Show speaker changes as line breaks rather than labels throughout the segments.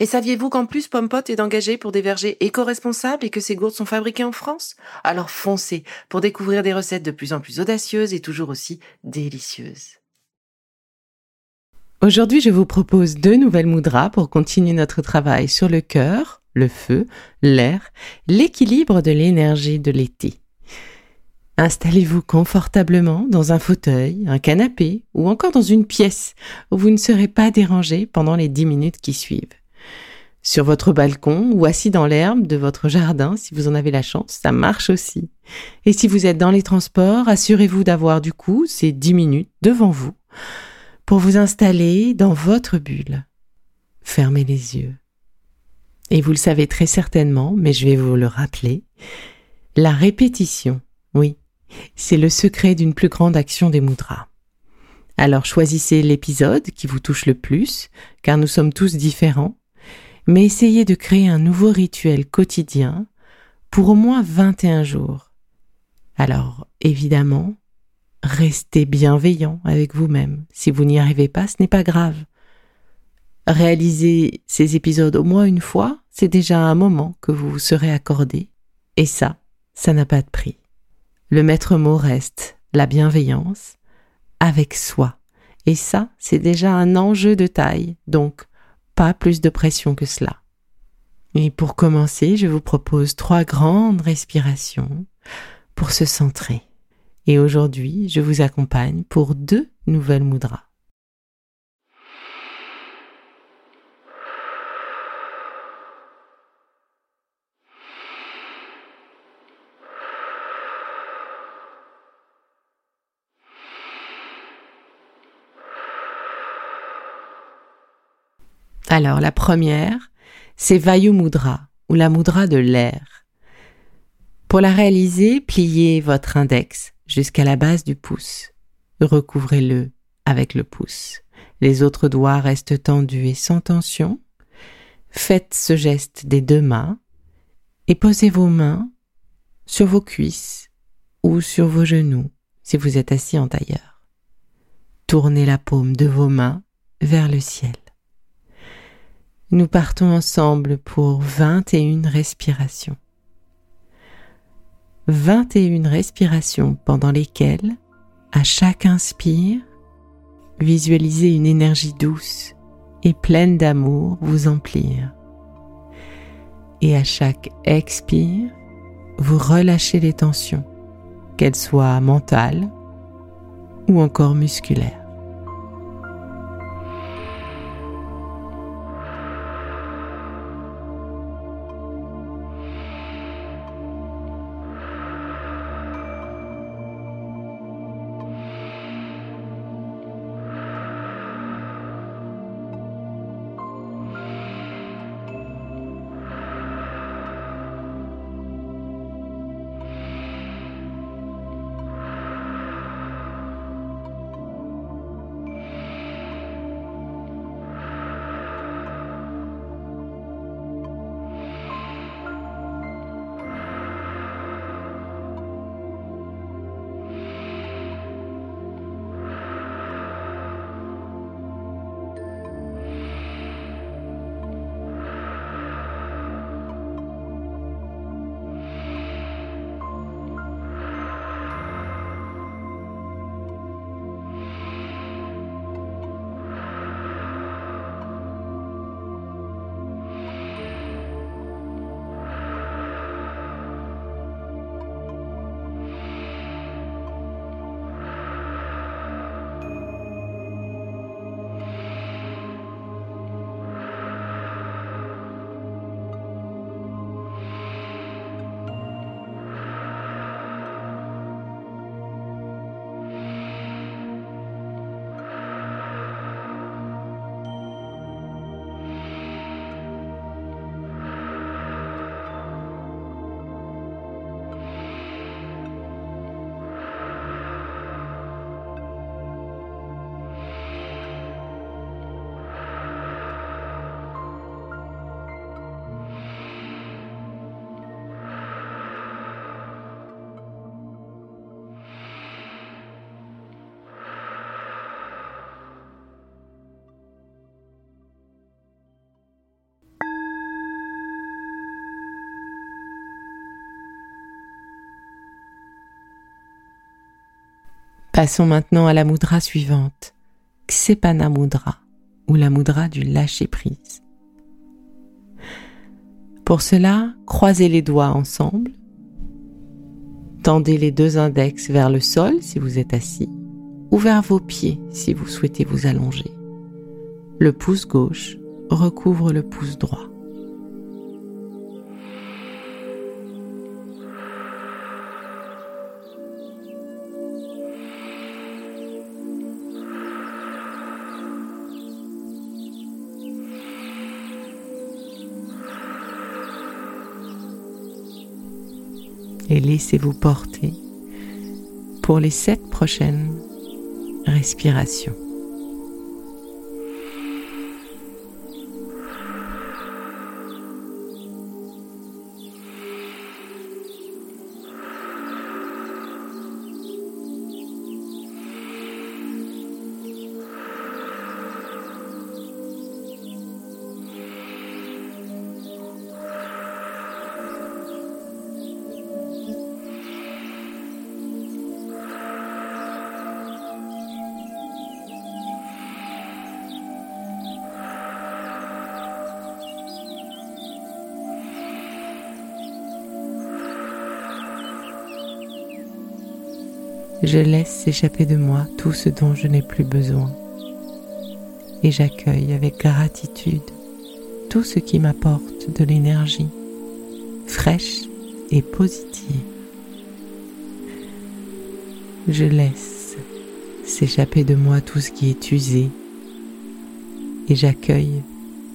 Et saviez-vous qu'en plus Pompot est engagé pour des vergers éco-responsables et que ces gourdes sont fabriquées en France? Alors foncez pour découvrir des recettes de plus en plus audacieuses et toujours aussi délicieuses.
Aujourd'hui, je vous propose deux nouvelles moudras pour continuer notre travail sur le cœur, le feu, l'air, l'équilibre de l'énergie de l'été. Installez-vous confortablement dans un fauteuil, un canapé ou encore dans une pièce où vous ne serez pas dérangé pendant les dix minutes qui suivent sur votre balcon ou assis dans l'herbe de votre jardin si vous en avez la chance, ça marche aussi. Et si vous êtes dans les transports, assurez-vous d'avoir du coup ces dix minutes devant vous pour vous installer dans votre bulle. Fermez les yeux. Et vous le savez très certainement, mais je vais vous le rappeler, la répétition, oui, c'est le secret d'une plus grande action des mudras. Alors choisissez l'épisode qui vous touche le plus, car nous sommes tous différents, mais essayez de créer un nouveau rituel quotidien pour au moins 21 jours. Alors, évidemment, restez bienveillant avec vous-même. Si vous n'y arrivez pas, ce n'est pas grave. Réaliser ces épisodes au moins une fois, c'est déjà un moment que vous vous serez accordé. Et ça, ça n'a pas de prix. Le maître mot reste la bienveillance avec soi. Et ça, c'est déjà un enjeu de taille. Donc, pas plus de pression que cela. Et pour commencer, je vous propose trois grandes respirations pour se centrer. Et aujourd'hui, je vous accompagne pour deux nouvelles mudras. Alors, la première, c'est Vayu Mudra, ou la Mudra de l'air. Pour la réaliser, pliez votre index jusqu'à la base du pouce. Recouvrez-le avec le pouce. Les autres doigts restent tendus et sans tension. Faites ce geste des deux mains et posez vos mains sur vos cuisses ou sur vos genoux si vous êtes assis en tailleur. Tournez la paume de vos mains vers le ciel. Nous partons ensemble pour 21 respirations. 21 respirations pendant lesquelles, à chaque inspire, visualisez une énergie douce et pleine d'amour vous emplir. Et à chaque expire, vous relâchez les tensions, qu'elles soient mentales ou encore musculaires. Passons maintenant à la mudra suivante, Ksepana Mudra, ou la mudra du lâcher-prise. Pour cela, croisez les doigts ensemble, tendez les deux index vers le sol si vous êtes assis, ou vers vos pieds si vous souhaitez vous allonger. Le pouce gauche recouvre le pouce droit. Et laissez-vous porter pour les sept prochaines respirations. Je laisse s'échapper de moi tout ce dont je n'ai plus besoin. Et j'accueille avec gratitude tout ce qui m'apporte de l'énergie fraîche et positive. Je laisse s'échapper de moi tout ce qui est usé et j'accueille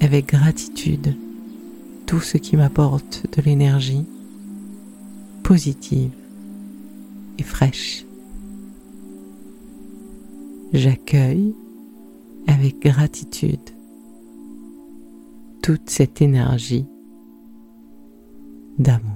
avec gratitude tout ce qui m'apporte de l'énergie positive et fraîche. J'accueille avec gratitude toute cette énergie d'amour.